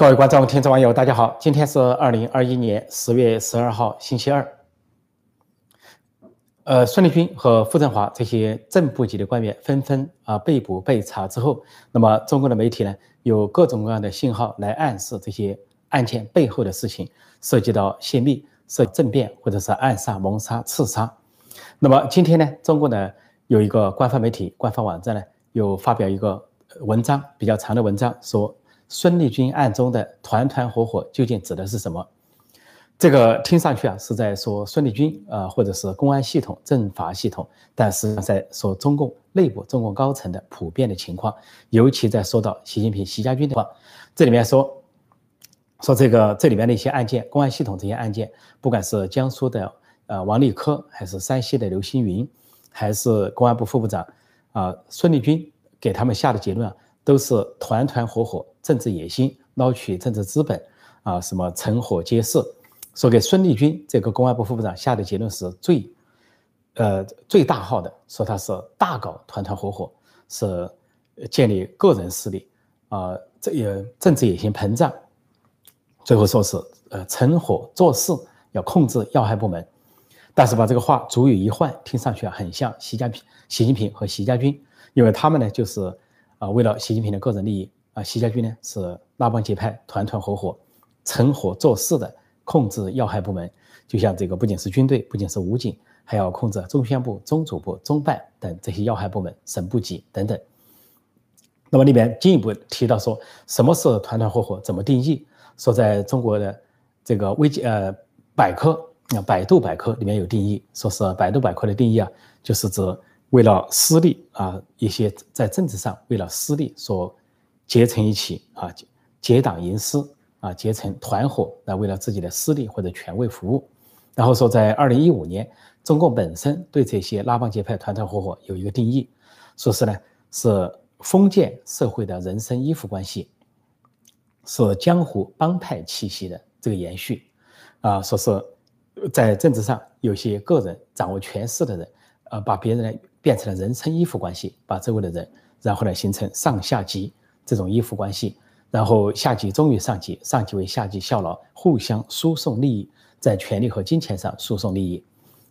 各位观众、听众、网友，大家好！今天是二零二一年十月十二号，星期二。呃，孙立军和傅政华这些正部级的官员纷纷啊被捕被查之后，那么中国的媒体呢，有各种各样的信号来暗示这些案件背后的事情涉及到泄密、涉政变或者是暗杀、谋杀、刺杀。那么今天呢，中国呢有一个官方媒体、官方网站呢，有发表一个文章，比较长的文章，说。孙立军案中的团团伙伙究竟指的是什么？这个听上去啊是在说孙立军啊，或者是公安系统、政法系统，但实际上在说中共内部、中共高层的普遍的情况，尤其在说到习近平、习家军的话，这里面说说这个这里面的一些案件，公安系统这些案件，不管是江苏的呃王立科，还是山西的刘星云，还是公安部副部长啊孙立军给他们下的结论啊。都是团团伙伙，政治野心，捞取政治资本，啊，什么成伙结势，说给孙立军这个公安部副部长下的结论是最，呃，最大号的，说他是大搞团团伙伙，是建立个人势力，啊，这也政治野心膨胀，最后说是呃成伙做事，要控制要害部门，但是把这个话主语一换，听上去啊很像习家平、习近平和习家军，因为他们呢就是。啊，为了习近平的个人利益，啊，习家军呢是拉帮结派、团团伙伙、成伙做事的，控制要害部门，就像这个不仅是军队，不仅是武警，还要控制中宣部、中组部、中办等这些要害部门、省部级等等。那么里面进一步提到说，什么是团团伙伙？怎么定义？说在中国的这个危机呃百科啊，百度百科里面有定义，说是百度百科的定义啊，就是指。为了私利啊，一些在政治上为了私利所结成一起啊，结党营私啊，结成团伙来为了自己的私利或者权位服务。然后说，在二零一五年，中共本身对这些拉帮结派、团团伙伙有一个定义，说是呢是封建社会的人身依附关系，是江湖帮派气息的这个延续啊，说是在政治上有些个人掌握权势的人，呃，把别人呢。变成了人身依附关系，把周围的人，然后呢形成上下级这种依附关系，然后下级忠于上级，上级为下级效劳，互相输送利益，在权力和金钱上输送利益。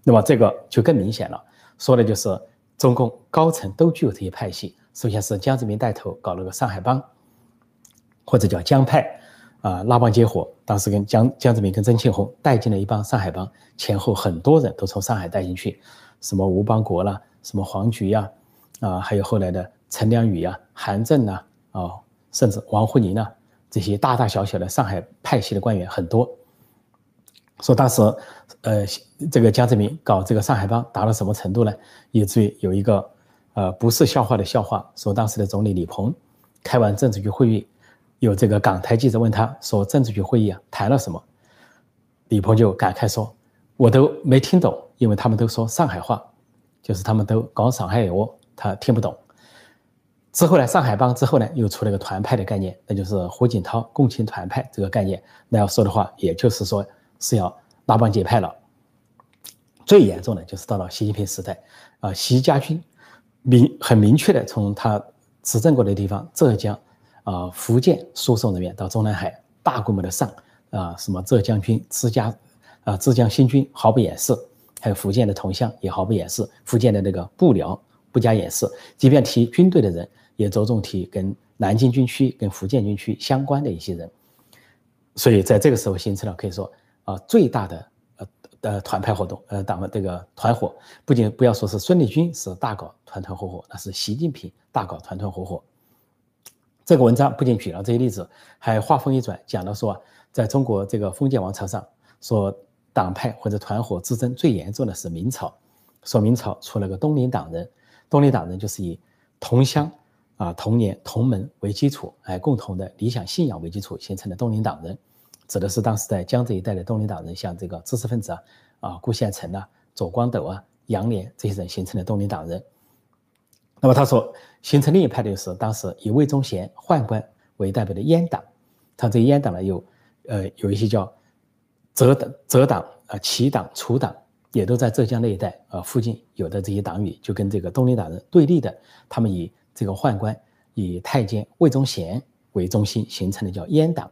那么这个就更明显了，说的就是中共高层都具有这些派系。首先是江泽民带头搞了个上海帮，或者叫江派，啊拉帮结伙，当时跟江江泽民跟曾庆红带进了一帮上海帮，前后很多人都从上海带进去，什么吴邦国啦。什么黄菊呀，啊，还有后来的陈良宇呀、韩正呐，啊甚至王沪宁呢，这些大大小小的上海派系的官员很多。说当时，呃，这个江泽民搞这个上海帮达到什么程度呢？以至于有一个，呃，不是笑话的笑话，说当时的总理李鹏开完政治局会议，有这个港台记者问他说，政治局会议啊谈了什么？李鹏就感慨说，我都没听懂，因为他们都说上海话。就是他们都搞上海话，他听不懂。之后呢，上海帮之后呢，又出了个团派的概念，那就是胡锦涛共青团派这个概念。那要说的话，也就是说是要拉帮结派了。最严重的就是到了习近平时代，啊，习家军明很明确的从他执政过的地方浙江、啊福建输送人员到中南海，大规模的上，啊什么浙江军、浙江啊浙江新军毫不掩饰。还有福建的同乡也毫不掩饰，福建的那个布僚不加掩饰，即便提军队的人，也着重提跟南京军区、跟福建军区相关的一些人。所以在这个时候形成了可以说啊最大的呃呃团派活动，呃党的这个团伙，不仅不要说是孙立军是大搞团团伙伙，那是习近平大搞团团伙伙。这个文章不仅举了这些例子，还话锋一转，讲到说，在中国这个封建王朝上说。党派或者团伙之争最严重的是明朝，说明朝出了个东林党人，东林党人就是以同乡啊、同年、同门为基础，哎，共同的理想信仰为基础形成的东林党人，指的是当时在江浙一带的东林党人，像这个知识分子啊、啊顾宪成啊、左光斗啊、杨涟这些人形成的东林党人。那么他说形成另一派的就是当时以魏忠贤宦官为代表的阉党，他这阉党呢有呃有一些叫。泽党、泽党啊、齐党、楚党也都在浙江那一带啊附近有的这些党羽，就跟这个东林党人对立的，他们以这个宦官以太监魏忠贤为中心形成的叫阉党，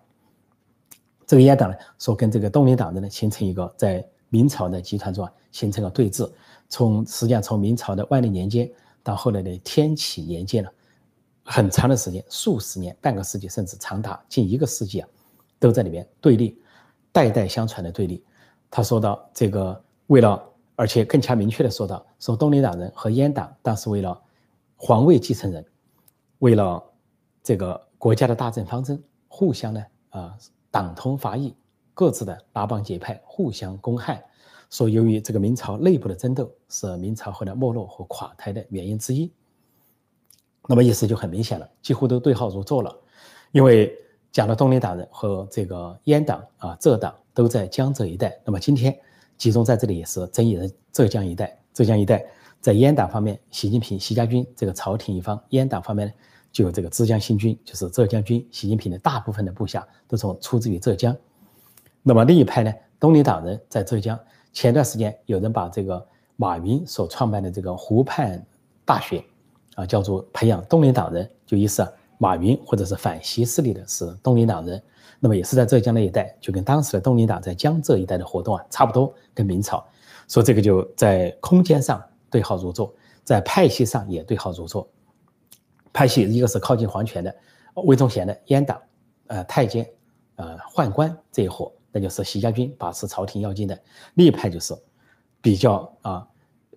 这个阉党呢，说跟这个东林党人呢形成一个在明朝的集团中啊形成了对峙。从实际上从明朝的万历年间到后来的天启年间呢，很长的时间，数十年、半个世纪，甚至长达近一个世纪啊，都在里面对立，代代相传的对立。他说到这个，为了而且更加明确的说到，说东林党人和阉党当时为了皇位继承人，为了这个国家的大政方针，互相呢啊党同伐异，各自的拉帮结派，互相攻害。说由于这个明朝内部的争斗是明朝后来没落和垮台的原因之一，那么意思就很明显了，几乎都对号入座了。因为讲了东林党人和这个阉党啊浙党都在江浙一带，那么今天集中在这里也是争议的浙江一带。浙江一带在阉党方面，习近平、习家军这个朝廷一方；阉党方面呢，就有这个浙江新军，就是浙江军。习近平的大部分的部下都从出自于浙江。那么另一派呢，东林党人在浙江。前段时间有人把这个马云所创办的这个湖畔大学，啊，叫做培养东林党人，就意思，马云或者是反习势力的是东林党人，那么也是在浙江那一带，就跟当时的东林党在江浙一带的活动啊差不多，跟明朝，所以这个就在空间上对号入座，在派系上也对号入座。派系一个是靠近皇权的魏忠贤的阉党，呃，太监，呃，宦官这一伙。那就是习家军把持朝廷要津的另一派，就是比较啊，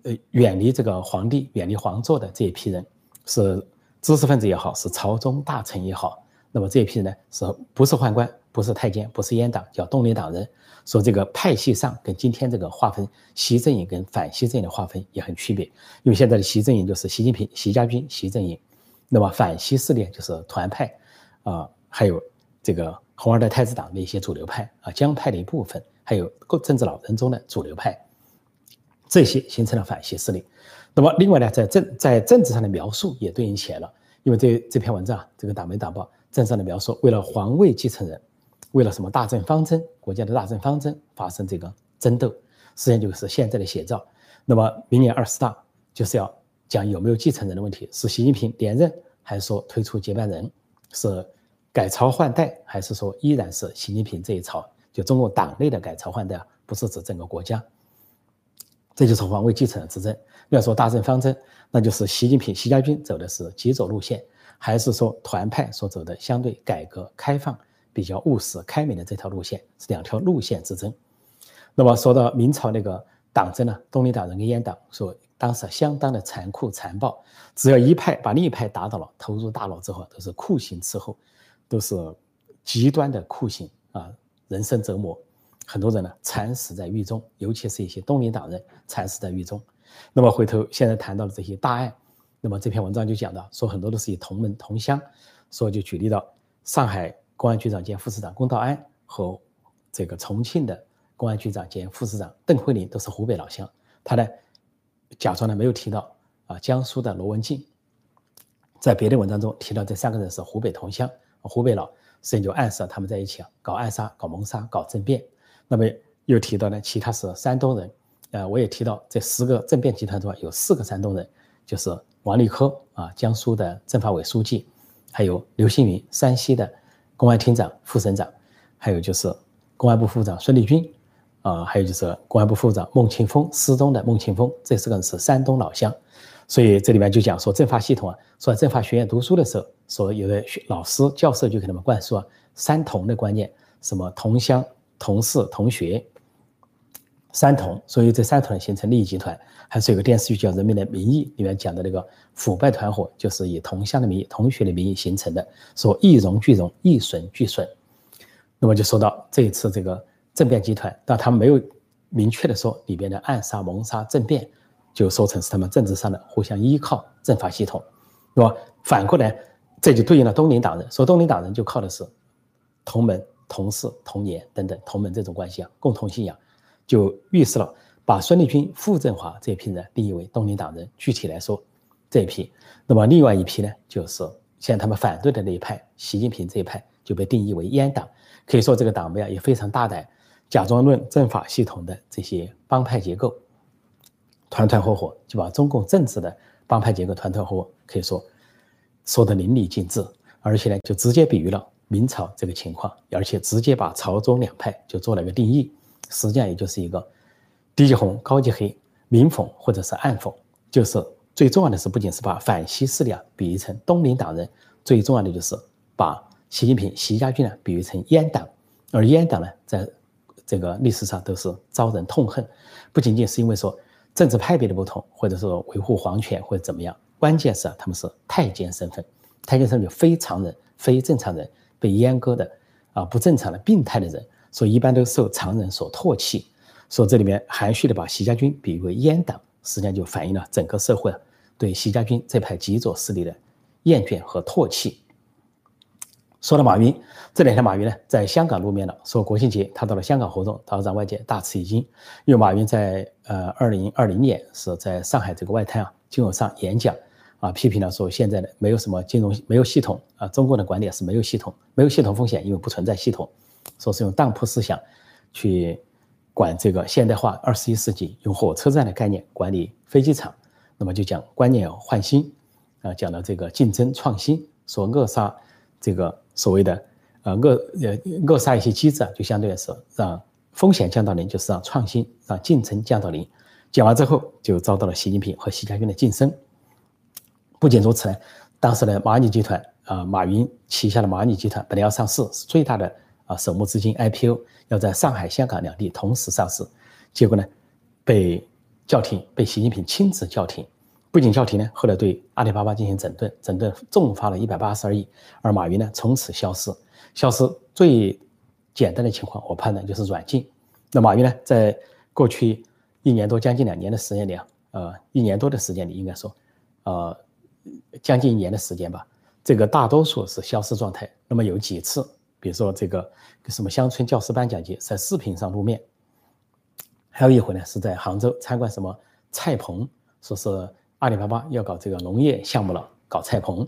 呃，远离这个皇帝、远离皇座的这一批人，是知识分子也好，是朝中大臣也好。那么这一批人呢，是不是宦官，不是太监，不是阉党，叫东林党人。说这个派系上跟今天这个划分，习阵营跟反习阵营的划分也很区别。因为现在的习阵营就是习近平、习家军、习阵营，那么反习势力就是团派啊，还有这个。红二代太子党的一些主流派啊，江派的一部分，还有政治老人中的主流派，这些形成了反习势力。那么，另外呢，在政在政治上的描述也对应起来了。因为这这篇文章啊，这个党媒党报政上的描述，为了皇位继承人，为了什么大政方针，国家的大政方针发生这个争斗，实际上就是现在的写照。那么，明年二十大就是要讲有没有继承人的问题，是习近平连任，还是说推出接班人？是？改朝换代，还是说依然是习近平这一朝？就中国党内的改朝换代，不是指整个国家。这就是皇位继承人之争。要说大政方针，那就是习近平、习家军走的是极左路线，还是说团派所走的相对改革开放、比较务实开明的这条路线？是两条路线之争。那么说到明朝那个党争呢，东林党人跟阉党说当时相当的残酷残暴，只要一派把另一派打倒了，投入大牢之后都是酷刑伺候。都是极端的酷刑啊，人生折磨，很多人呢惨死在狱中，尤其是一些东林党人惨死在狱中。那么回头现在谈到的这些大案，那么这篇文章就讲到，说很多都是以同门同乡，说就举例到上海公安局长兼副市长龚道安和这个重庆的公安局长兼副市长邓慧玲都是湖北老乡，他呢假装呢没有提到啊江苏的罗文静，在别的文章中提到这三个人是湖北同乡。湖北佬，实际上就暗示了他们在一起啊，搞暗杀、搞谋杀、搞政变。那么又提到呢，其他是山东人，呃，我也提到这十个政变集团中有四个山东人，就是王立科啊，江苏的政法委书记，还有刘星云，山西的公安厅长、副省长，还有就是公安部副部长孙立军，啊，还有就是公安部副部长孟庆峰，失踪的孟庆峰，这四个人是山东老乡。所以这里面就讲说政法系统啊，说政法学院读书的时候，说有的学老师教授就给他们灌输啊三同的观念，什么同乡、同事、同学，三同。所以这三同形成利益集团。还是有个电视剧叫《人民的名义》，里面讲的那个腐败团伙，就是以同乡的名义、同学的名义形成的，说一荣俱荣，一损俱损。那么就说到这一次这个政变集团，但他们没有明确的说里边的暗杀、谋杀、政变。就说成是他们政治上的互相依靠政法系统，是吧？反过来，这就对应了东林党人，说东林党人就靠的是同门、同事、同年等等同门这种关系啊，共同信仰，就预示了把孙立军、傅政华这一批人定义为东林党人。具体来说，这一批，那么另外一批呢，就是现在他们反对的那一派，习近平这一派就被定义为阉党。可以说，这个党媒啊也非常大胆，假装论政法系统的这些帮派结构。团团伙伙就把中共政治的帮派结构团团伙伙可以说说得淋漓尽致，而且呢，就直接比喻了明朝这个情况，而且直接把朝中两派就做了个定义，实际上也就是一个低级红、高级黑、明讽或者是暗讽，就是最重要的是，不仅是把反西势力啊比喻成东林党人，最重要的就是把习近平、习家军呢比喻成阉党，而阉党呢，在这个历史上都是遭人痛恨，不仅仅是因为说政治派别的不同，或者说维护皇权或者怎么样，关键是他们是太监身份。太监身份非常人、非正常人被阉割的啊，不正常的、病态的人，所以一般都受常人所唾弃。说这里面含蓄的把习家军比喻为阉党，实际上就反映了整个社会对习家军这派极左势力的厌倦和唾弃。说到马云，这两天马云呢在香港露面了，说国庆节他到了香港活动，他让外界大吃一惊。因为马云在呃二零二零年是在上海这个外滩啊金融上演讲。啊，批评了说现在的没有什么金融没有系统啊，中国的管理是没有系统，没有系统风险，因为不存在系统，说是用当铺思想去管这个现代化二十一世纪，用火车站的概念管理飞机场，那么就讲观念要换新啊，讲到这个竞争创新，说扼杀这个所谓的呃扼呃扼杀一些机制啊，就相对来说让风险降到零，就是让创新让竞争降到零。讲完之后，就遭到了习近平和习家军的晋升。不仅如此呢，当时的蚂蚁集团啊，马云旗下的蚂蚁集团本来要上市，是最大的啊首募资金 IPO，要在上海、香港两地同时上市，结果呢被叫停，被习近平亲自叫停。不仅叫停呢，后来对阿里巴巴进行整顿，整顿重罚了一百八十二亿，而马云呢从此消失。消失最简单的情况，我判断就是软禁。那马云呢，在过去一年多、将近两年的时间里啊，呃，一年多的时间里，应该说，呃。将近一年的时间吧，这个大多数是消失状态。那么有几次，比如说这个什么乡村教师颁奖节，在视频上露面；还有一回呢，是在杭州参观什么菜棚，说是阿里巴巴要搞这个农业项目了，搞菜棚，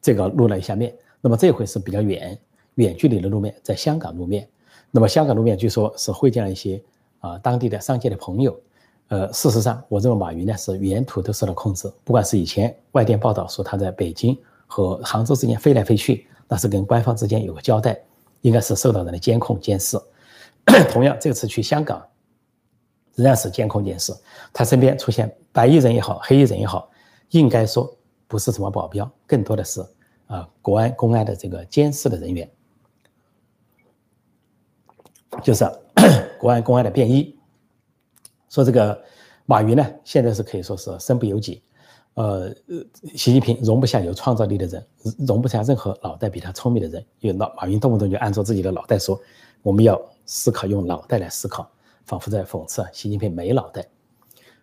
这个露了一下面。那么这回是比较远，远距离的露面，在香港露面。那么香港露面，据说是会见了一些啊当地的商界的朋友。呃，事实上，我认为马云呢是沿途都受到控制。不管是以前外电报道说他在北京和杭州之间飞来飞去，那是跟官方之间有个交代，应该是受到人的监控监视。同样，这次去香港，仍然是监控监视。他身边出现白衣人也好，黑衣人也好，应该说不是什么保镖，更多的是啊国安公安的这个监视的人员，就是 国安公安的便衣。说这个马云呢，现在是可以说是身不由己，呃，习近平容不下有创造力的人，容不下任何脑袋比他聪明的人。因为老马云动不动就按照自己的脑袋说，我们要思考，用脑袋来思考，仿佛在讽刺啊，习近平没脑袋，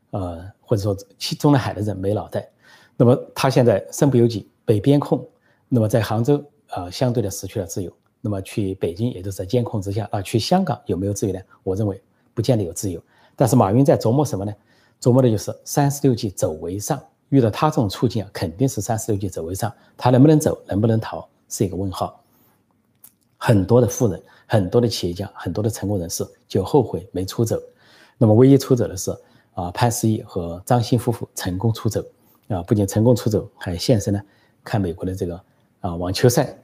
呃，或者说中南海的人没脑袋。那么他现在身不由己，被监控，那么在杭州啊，相对的失去了自由。那么去北京也都是在监控之下啊，去香港有没有自由呢？我认为不见得有自由。但是马云在琢磨什么呢？琢磨的就是三十六计走为上。遇到他这种处境啊，肯定是三十六计走为上。他能不能走，能不能逃，是一个问号。很多的富人，很多的企业家，很多的成功人士就后悔没出走。那么唯一出走的是啊，潘石屹和张欣夫妇成功出走啊，不仅成功出走，还现身呢看美国的这个啊网球赛，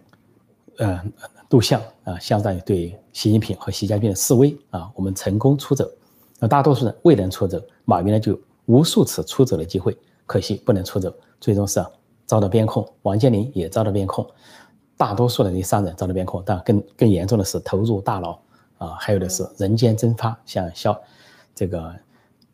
呃录像啊，相当于对习近平和习家军的示威啊，我们成功出走。那大多数人未能出走，马云呢就无数次出走的机会，可惜不能出走，最终是遭到边控。王健林也遭到边控，大多数的这些商人遭到边控，但更更严重的是投入大牢啊，还有的是人间蒸发，像肖这个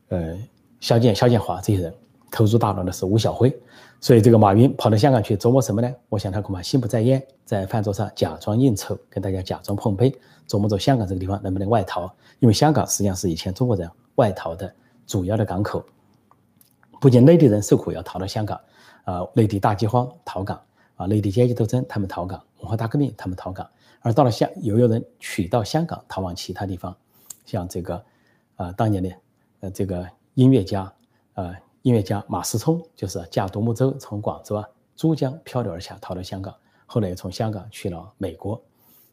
呃肖剑、肖建华这些人投入大牢的是吴晓辉。所以这个马云跑到香港去琢磨什么呢？我想他恐怕心不在焉，在饭桌上假装应酬，跟大家假装碰杯，琢磨着香港这个地方能不能外逃。因为香港实际上是以前中国人外逃的主要的港口，不仅内地人受苦要逃到香港，啊，内地大饥荒逃港，啊，内地阶级斗争他们逃港，文化大革命他们逃港，而到了香，又有人取到香港逃往其他地方，像这个，啊，当年的，呃，这个音乐家，呃。音乐家马思聪就是驾独木舟从广州啊珠江漂流而下，逃到香港，后来又从香港去了美国。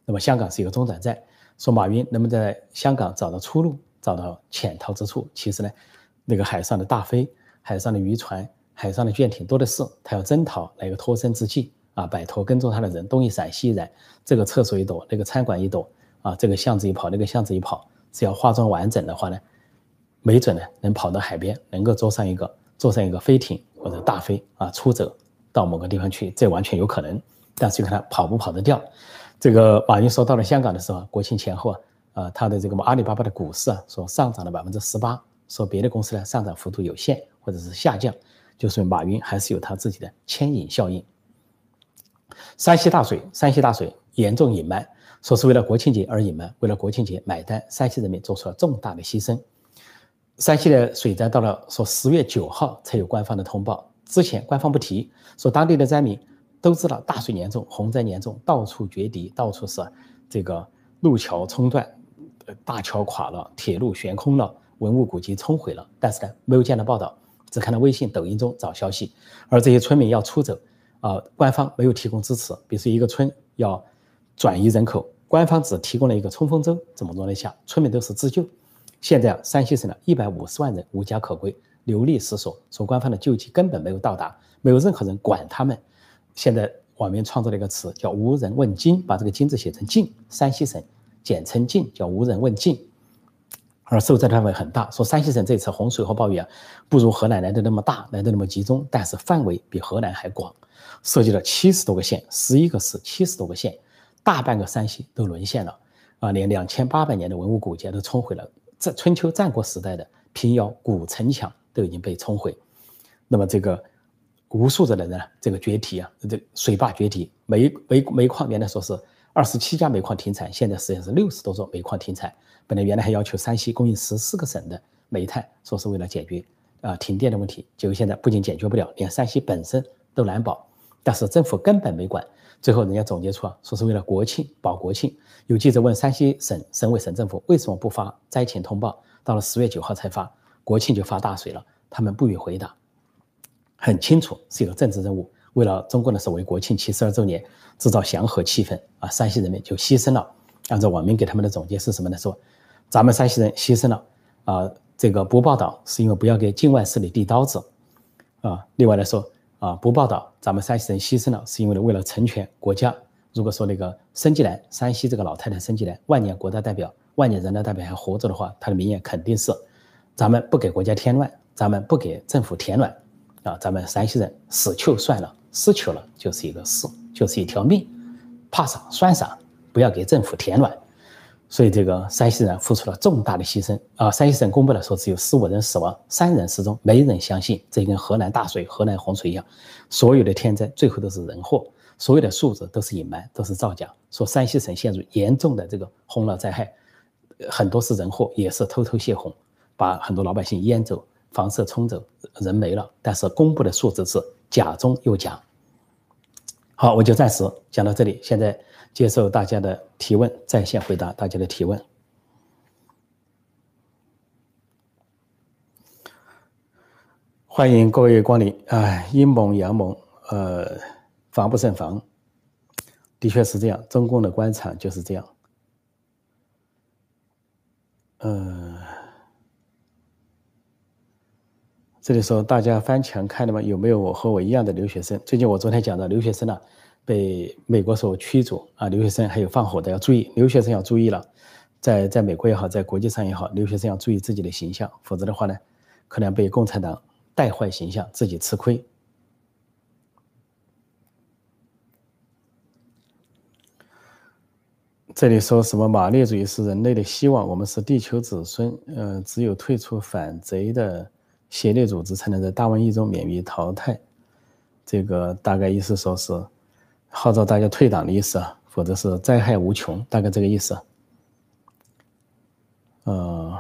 那么香港是一个中转站。说马云能不能在香港找到出路，找到潜逃之处？其实呢，那个海上的大飞、海上的渔船、海上的舰艇多的是，他要征讨来个脱身之计啊，摆脱跟踪他的人，东一闪西一闪，这个厕所一躲，那个餐馆一躲，啊，这个巷子一跑，那个巷子一跑，只要化妆完整的话呢，没准呢能跑到海边，能够坐上一个坐上一个飞艇或者大飞啊，出走到某个地方去，这完全有可能。但是就看他跑不跑得掉。这个马云说到了香港的时候，国庆前后啊，啊，他的这个阿里巴巴的股市啊，说上涨了百分之十八，说别的公司呢上涨幅度有限或者是下降，就说马云还是有他自己的牵引效应。山西大水，山西大水严重隐瞒，说是为了国庆节而隐瞒，为了国庆节买单，山西人民做出了重大的牺牲。山西的水灾到了说十月九号才有官方的通报，之前官方不提，说当地的灾民都知道大水严重，洪灾严重，到处决堤，到处是这个路桥冲断，大桥垮了，铁路悬空了，文物古迹冲毁了，但是呢没有见到报道，只看到微信、抖音中找消息，而这些村民要出走。啊，官方没有提供支持。比如说，一个村要转移人口，官方只提供了一个冲锋舟，怎么做得下？村民都是自救。现在，山西省的一百五十万人无家可归，流离失所，说官方的救济根本没有到达，没有任何人管他们。现在网民创造了一个词，叫“无人问津”，把这个“津”字写成“晋”，山西省简称“晋”，叫“无人问津”。而受灾范围很大，说山西省这次洪水和暴雨啊，不如河南来的那么大，来的那么集中，但是范围比河南还广。涉及了七十多个县，十一个市，七十多个县，大半个山西都沦陷了啊！连两千八百年的文物古迹都冲毁了，在春秋战国时代的平遥古城墙都已经被冲毁。那么这个无数的人呢，这个决堤啊，这水坝决堤，煤煤煤矿原来说是二十七家煤矿停产，现在实际上是六十多座煤矿停产。本来原来还要求山西供应十四个省的煤炭，说是为了解决啊停电的问题，结果现在不仅解决不了，连山西本身都难保。但是政府根本没管，最后人家总结出啊，说是为了国庆保国庆。有记者问山西省省委省政府为什么不发灾情通报，到了十月九号才发，国庆就发大水了，他们不予回答。很清楚是一个政治任务，为了中共的所谓国庆七十二周年制造祥和气氛啊，山西人民就牺牲了。按照网民给他们的总结是什么呢？说咱们山西人牺牲了啊，这个不报道是因为不要给境外势力递刀子啊。另外来说。啊，不报道，咱们山西人牺牲了，是因为为了成全国家。如果说那个申纪兰，山西这个老太太申纪兰，万年国家代表、万年人大代表还活着的话，她的名言肯定是：咱们不给国家添乱，咱们不给政府添乱。啊，咱们山西人死求算了，死求了就是一个死，就是一条命，怕啥算啥，不要给政府添乱。所以这个山西人付出了重大的牺牲啊！山西省公布了说只有十五人死亡，三人失踪，没人相信。这跟河南大水、河南洪水一样，所有的天灾最后都是人祸，所有的数字都是隐瞒，都是造假。说山西省陷入严重的这个洪涝灾害，很多是人祸，也是偷偷泄洪，把很多老百姓淹走、房舍冲走，人没了。但是公布的数字是假中又假。好，我就暂时讲到这里，现在。接受大家的提问，在线回答大家的提问。欢迎各位光临啊！阴谋阳谋，呃，防不胜防，的确是这样。中共的官场就是这样。呃，这里说大家翻墙看了吗？有没有我和我一样的留学生？最近我昨天讲的留学生呢？被美国所驱逐啊！留学生还有放火的要注意，留学生要注意了，在在美国也好，在国际上也好，留学生要注意自己的形象，否则的话呢，可能被共产党带坏形象，自己吃亏。这里说什么马列主义是人类的希望，我们是地球子孙，呃，只有退出反贼的邪恶组织，才能在大瘟疫中免于淘汰。这个大概意思说是。号召大家退党的意思啊，否则是灾害无穷，大概这个意思。呃，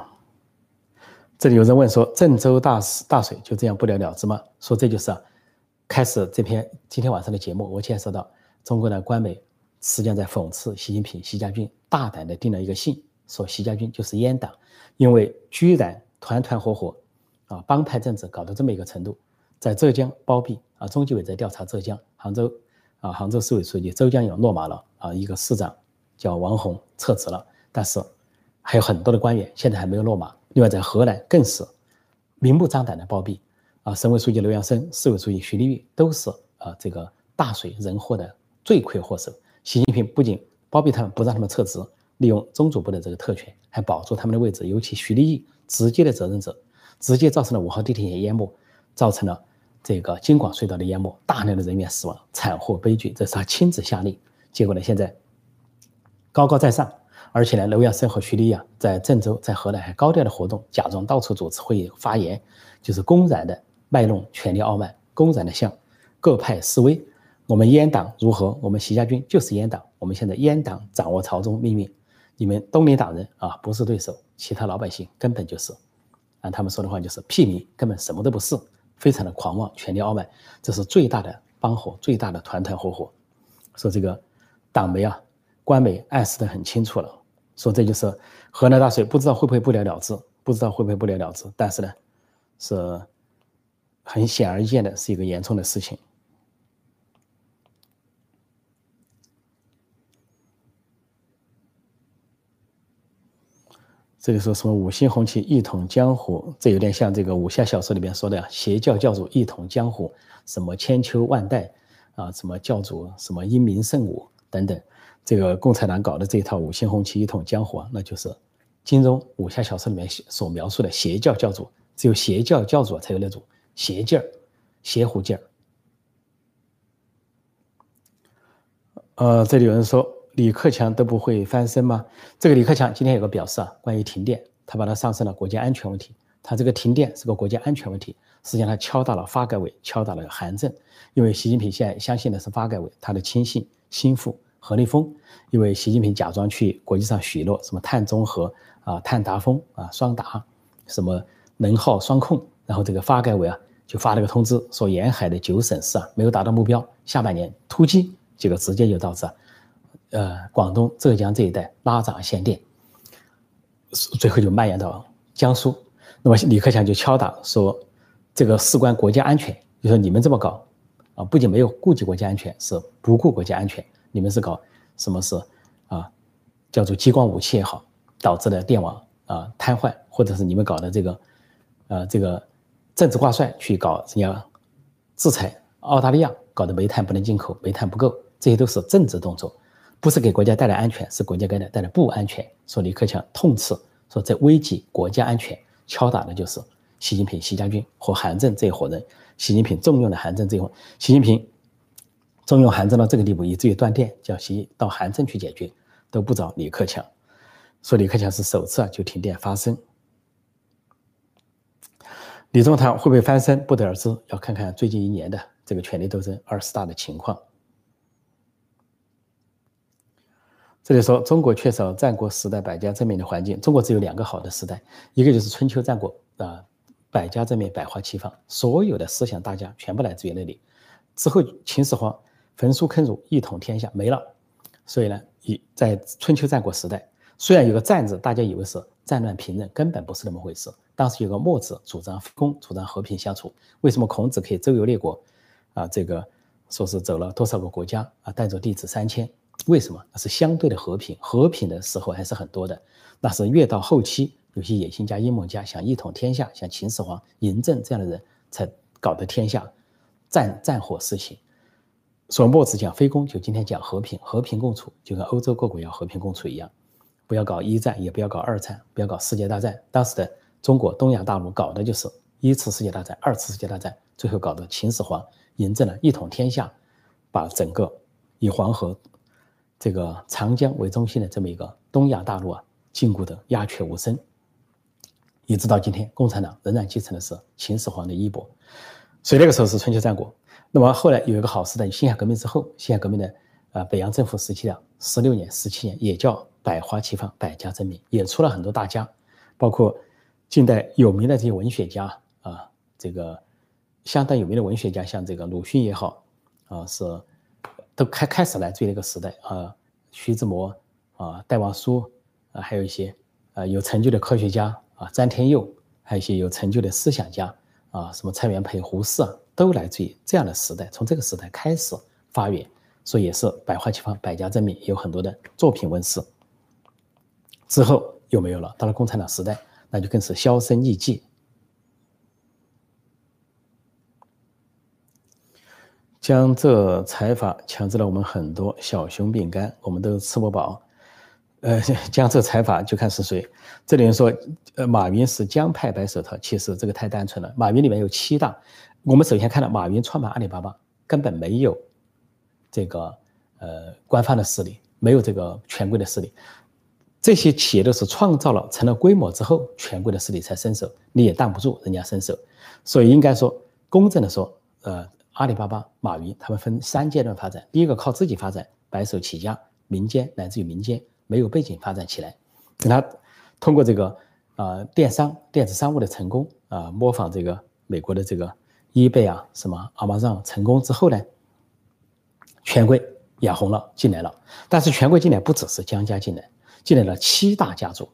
这里有人问说，郑州大大水就这样不了了之吗？说这就是开始这篇今天晚上的节目，我介绍到中国的官媒实际上在讽刺习近平、习家军大胆的定了一个性，说习家军就是阉党，因为居然团团伙伙啊帮派政治搞到这么一个程度，在浙江包庇啊，中纪委在调查浙江、杭州。啊，杭州市委书记周江勇落马了啊，一个市长叫王宏撤职了，但是还有很多的官员现在还没有落马。另外，在河南更是明目张胆的包庇啊，省委书记刘阳生、市委书记徐立玉都是啊这个大水人祸的罪魁祸首。习近平不仅包庇他们，不让他们撤职，利用中组部的这个特权，还保住他们的位置。尤其徐立毅，直接的责任者，直接造成了五号地铁淹没，造成了这个京广隧道的淹没，大量的人员死亡，惨祸悲剧，这是他亲自下令。结果呢，现在高高在上。而且呢，刘亚生和徐立亚在郑州、在河南还高调的活动，假装到处主持会议发言，就是公然的卖弄权力傲慢，公然的向各派示威。我们阉党如何？我们习家军就是阉党。我们现在阉党掌握朝中命运，你们东林党人啊不是对手，其他老百姓根本就是，按他们说的话就是屁民，根本什么都不是，非常的狂妄，权力傲慢，这是最大的帮火，最大的团团伙伙。说这个党媒啊、官媒暗示的很清楚了。说这就是河南大水，不知道会不会不了了之，不知道会不会不了了之。但是呢，是很显而易见的，是一个严重的事情。这个说什么五星红旗一统江湖，这有点像这个武侠小说里面说的邪教教主一统江湖，什么千秋万代啊，什么教主什么英明圣武等等。这个共产党搞的这一套五星红旗一统江湖啊，那就是金庸武侠小说里面所描述的邪教教主，只有邪教教主才有那种邪劲儿、邪乎劲儿。呃，这里有人说李克强都不会翻身吗？这个李克强今天有个表示啊，关于停电，他把它上升了国家安全问题。他这个停电是个国家安全问题，实际上他敲打了发改委，敲打了韩正，因为习近平现在相信的是发改委，他的亲信心腹。何立峰，因为习近平假装去国际上许诺什么碳中和啊、碳达峰啊、双达，什么能耗双控，然后这个发改委啊就发了个通知，说沿海的九省市啊没有达到目标，下半年突击，结果直接就导致，呃，广东、浙江这一带拉闸限电，最后就蔓延到江苏。那么李克强就敲打说，这个事关国家安全，就说你们这么搞啊，不仅没有顾及国家安全，是不顾国家安全。你们是搞什么事啊？叫做激光武器也好，导致的电网啊瘫痪，或者是你们搞的这个，呃，这个政治挂帅去搞人家制裁澳大利亚，搞的煤炭不能进口，煤炭不够，这些都是政治动作，不是给国家带来安全，是国家给他带来不安全。说李克强痛斥说这危及国家安全，敲打的就是习近平、习家军和韩正这一伙人。习近平重用的韩正这一伙，习近平。重用韩正到这个地步，以至于断电，叫习到韩正去解决，都不找李克强。说李克强是首次啊就停电发生。李宗堂会不会翻身，不得而知，要看看最近一年的这个权力斗争二十大的情况。这里说中国缺少战国时代百家争鸣的环境，中国只有两个好的时代，一个就是春秋战国啊，百家争鸣，百花齐放，所有的思想大家全部来自于那里。之后秦始皇。焚书坑儒，一统天下没了，所以呢，以在春秋战国时代，虽然有个战字，大家以为是战乱平任，根本不是那么回事。当时有个墨子主张公，主张和平相处。为什么孔子可以周游列国？啊，这个说是走了多少个国家啊，带着弟子三千？为什么？那是相对的和平，和平的时候还是很多的。那是越到后期，有些野心家、阴谋家想一统天下，像秦始皇嬴政这样的人才搞得天下战战火四起。说墨子讲非攻，就今天讲和平，和平共处，就跟欧洲各国要和平共处一样，不要搞一战，也不要搞二战，不要搞世界大战。当时的中国东亚大陆搞的就是一次世界大战、二次世界大战，最后搞的秦始皇嬴政呢一统天下，把整个以黄河这个长江为中心的这么一个东亚大陆啊禁锢的鸦雀无声，一直到今天，共产党仍然继承的是秦始皇的衣钵，所以那个时候是春秋战国。那么后来有一个好时代，辛亥革命之后，辛亥革命的呃北洋政府时期的十六年、十七年，也叫百花齐放、百家争鸣，也出了很多大家，包括近代有名的这些文学家啊，这个相当有名的文学家，像这个鲁迅也好啊，是都开开始来自于那个时代啊，徐志摩啊、戴望舒啊，还有一些啊有成就的科学家啊，詹天佑，还有一些有成就的思想家啊，什么蔡元培、胡适啊。都来自于这样的时代，从这个时代开始发源，所以也是百花齐放、百家争鸣，有很多的作品问世。之后又没有了，到了共产党时代，那就更是销声匿迹。江浙财阀强制了我们很多小熊饼干，我们都吃不饱。呃，江浙财阀就看是谁。这里人说，呃，马云是江派白手套，其实这个太单纯了。马云里面有七大，我们首先看到马云创办阿里巴巴根本没有这个呃官方的势力，没有这个权贵的势力。这些企业都是创造了成了规模之后，权贵的势力才伸手，你也挡不住人家伸手。所以应该说，公正的说，呃。阿里巴巴、马云他们分三阶段发展。第一个靠自己发展，白手起家，民间乃至于民间没有背景发展起来。等他通过这个啊电商、电子商务的成功啊，模仿这个美国的这个 eBay 啊、什么 Amazon 成功之后呢，权贵眼红了进来了。但是权贵进来不只是江家进来，进来了七大家族，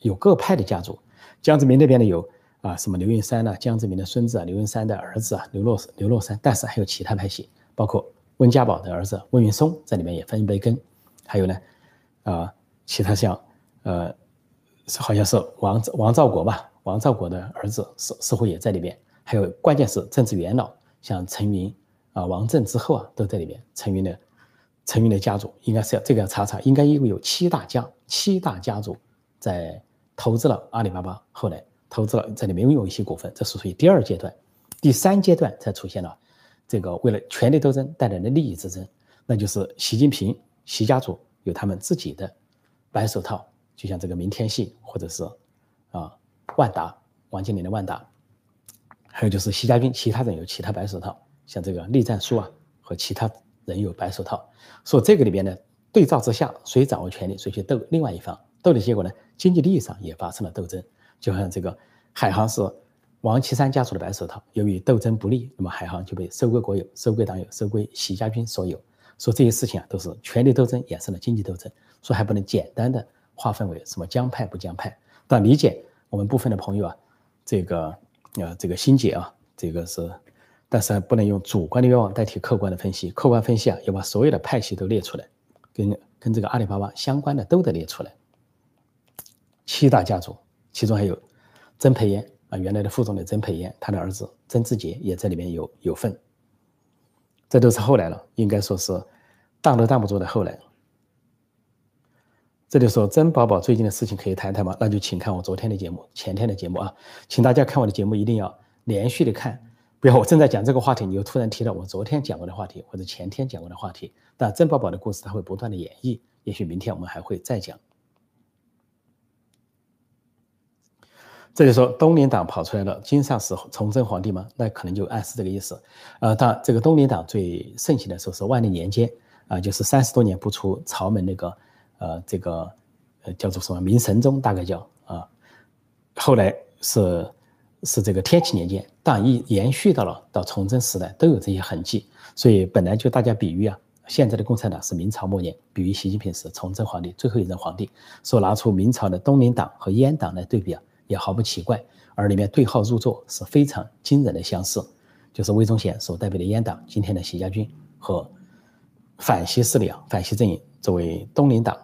有各派的家族。江泽民那边呢有。啊，什么刘云山呢？江泽民的孙子啊，刘云山的儿子啊，刘洛刘洛山。但是还有其他派系，包括温家宝的儿子温云松在里面也分一杯羹。还有呢，啊，其他像，呃，好像是王王兆国吧，王兆国的儿子似似乎也在里面。还有关键是政治元老，像陈云啊、王震之后啊，都在里面。陈云的陈云的家族应该是要这个要查查，应该一共有七大家七大家族在投资了阿里巴巴，后来。投资了在里面拥有一些股份，这是属于第二阶段，第三阶段才出现了这个为了权力斗争带来的利益之争，那就是习近平、习家族有他们自己的白手套，就像这个明天系或者是啊万达、王健林的万达，还有就是习家军，其他人有其他白手套，像这个栗战书啊和其他人有白手套，所以这个里边呢对照之下，谁掌握权力，谁去斗另外一方，斗的结果呢，经济利益上也发生了斗争。就像这个海航是王岐山家族的白手套，由于斗争不利，那么海航就被收归国有、收归党有、收归习家军所有。说这些事情啊，都是权力斗争衍生的经济斗争，说还不能简单的划分为什么江派不江派。但理解我们部分的朋友啊，这个呃这个心结啊，这个是，但是不能用主观的愿望代替客观的分析。客观分析啊，要把所有的派系都列出来，跟跟这个阿里巴巴相关的都得列出来。七大家族。其中还有曾培炎啊，原来的副总理曾培炎，他的儿子曾志杰也在里面有有份。这都是后来了，应该说是挡都挡不住的后来。这里说曾宝宝最近的事情可以谈谈吗？那就请看我昨天的节目、前天的节目啊，请大家看我的节目一定要连续的看，不要我正在讲这个话题，你又突然提到我昨天讲过的话题或者前天讲过的话题。但曾宝宝的故事他会不断的演绎，也许明天我们还会再讲。这就说东林党跑出来了，金上是崇祯皇帝吗？那可能就暗示这个意思。呃，但这个东林党最盛行的时候是万历年间啊，就是三十多年不出朝门那个，呃，这个呃叫做什么明神宗，大概叫啊。后来是是这个天启年间，但一延续到了到崇祯时代都有这些痕迹。所以本来就大家比喻啊，现在的共产党是明朝末年，比喻习近平是崇祯皇帝最后一任皇帝，说拿出明朝的东林党和阉党来对比啊。也毫不奇怪，而里面对号入座是非常惊人的相似，就是魏忠贤所代表的阉党，今天的习家军和反西势力啊，反西阵营作为东林党，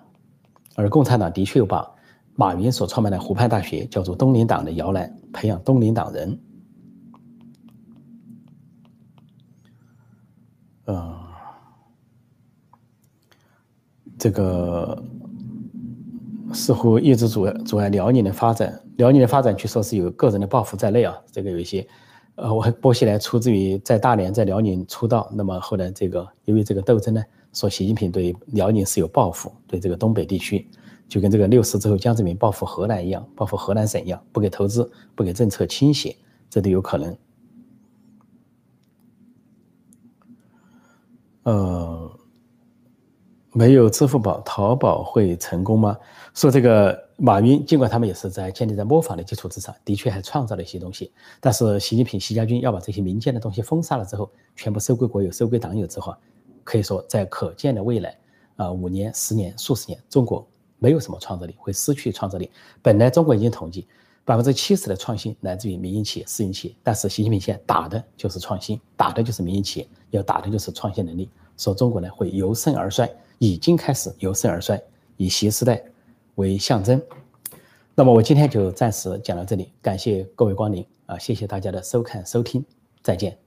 而共产党的确有把马云所创办的湖畔大学叫做东林党的摇篮，培养东林党人。嗯，这个。似乎一直阻碍阻碍辽宁的发展。辽宁的发展据说是有个人的抱负在内啊。这个有一些，呃，我波西来出自于在大连在辽宁出道。那么后来这个由于这个斗争呢，说习近平对辽宁是有抱负，对这个东北地区，就跟这个六四之后江泽民报复河南一样，报复河南省一样，不给投资，不给政策倾斜，这都有可能。呃。没有支付宝，淘宝会成功吗？说这个马云，尽管他们也是在建立在模仿的基础之上，的确还创造了一些东西。但是习近平、习家军要把这些民间的东西封杀了之后，全部收归国有、收归党有之后，可以说在可见的未来，啊，五年、十年、数十年，中国没有什么创造力，会失去创造力。本来中国已经统计百分之七十的创新来自于民营企业、私营企业，但是习近平现在打的就是创新，打的就是民营企业，要打的就是创新能力。说中国呢会由盛而衰。已经开始由盛而衰，以新时代为象征。那么我今天就暂时讲到这里，感谢各位光临啊，谢谢大家的收看收听，再见。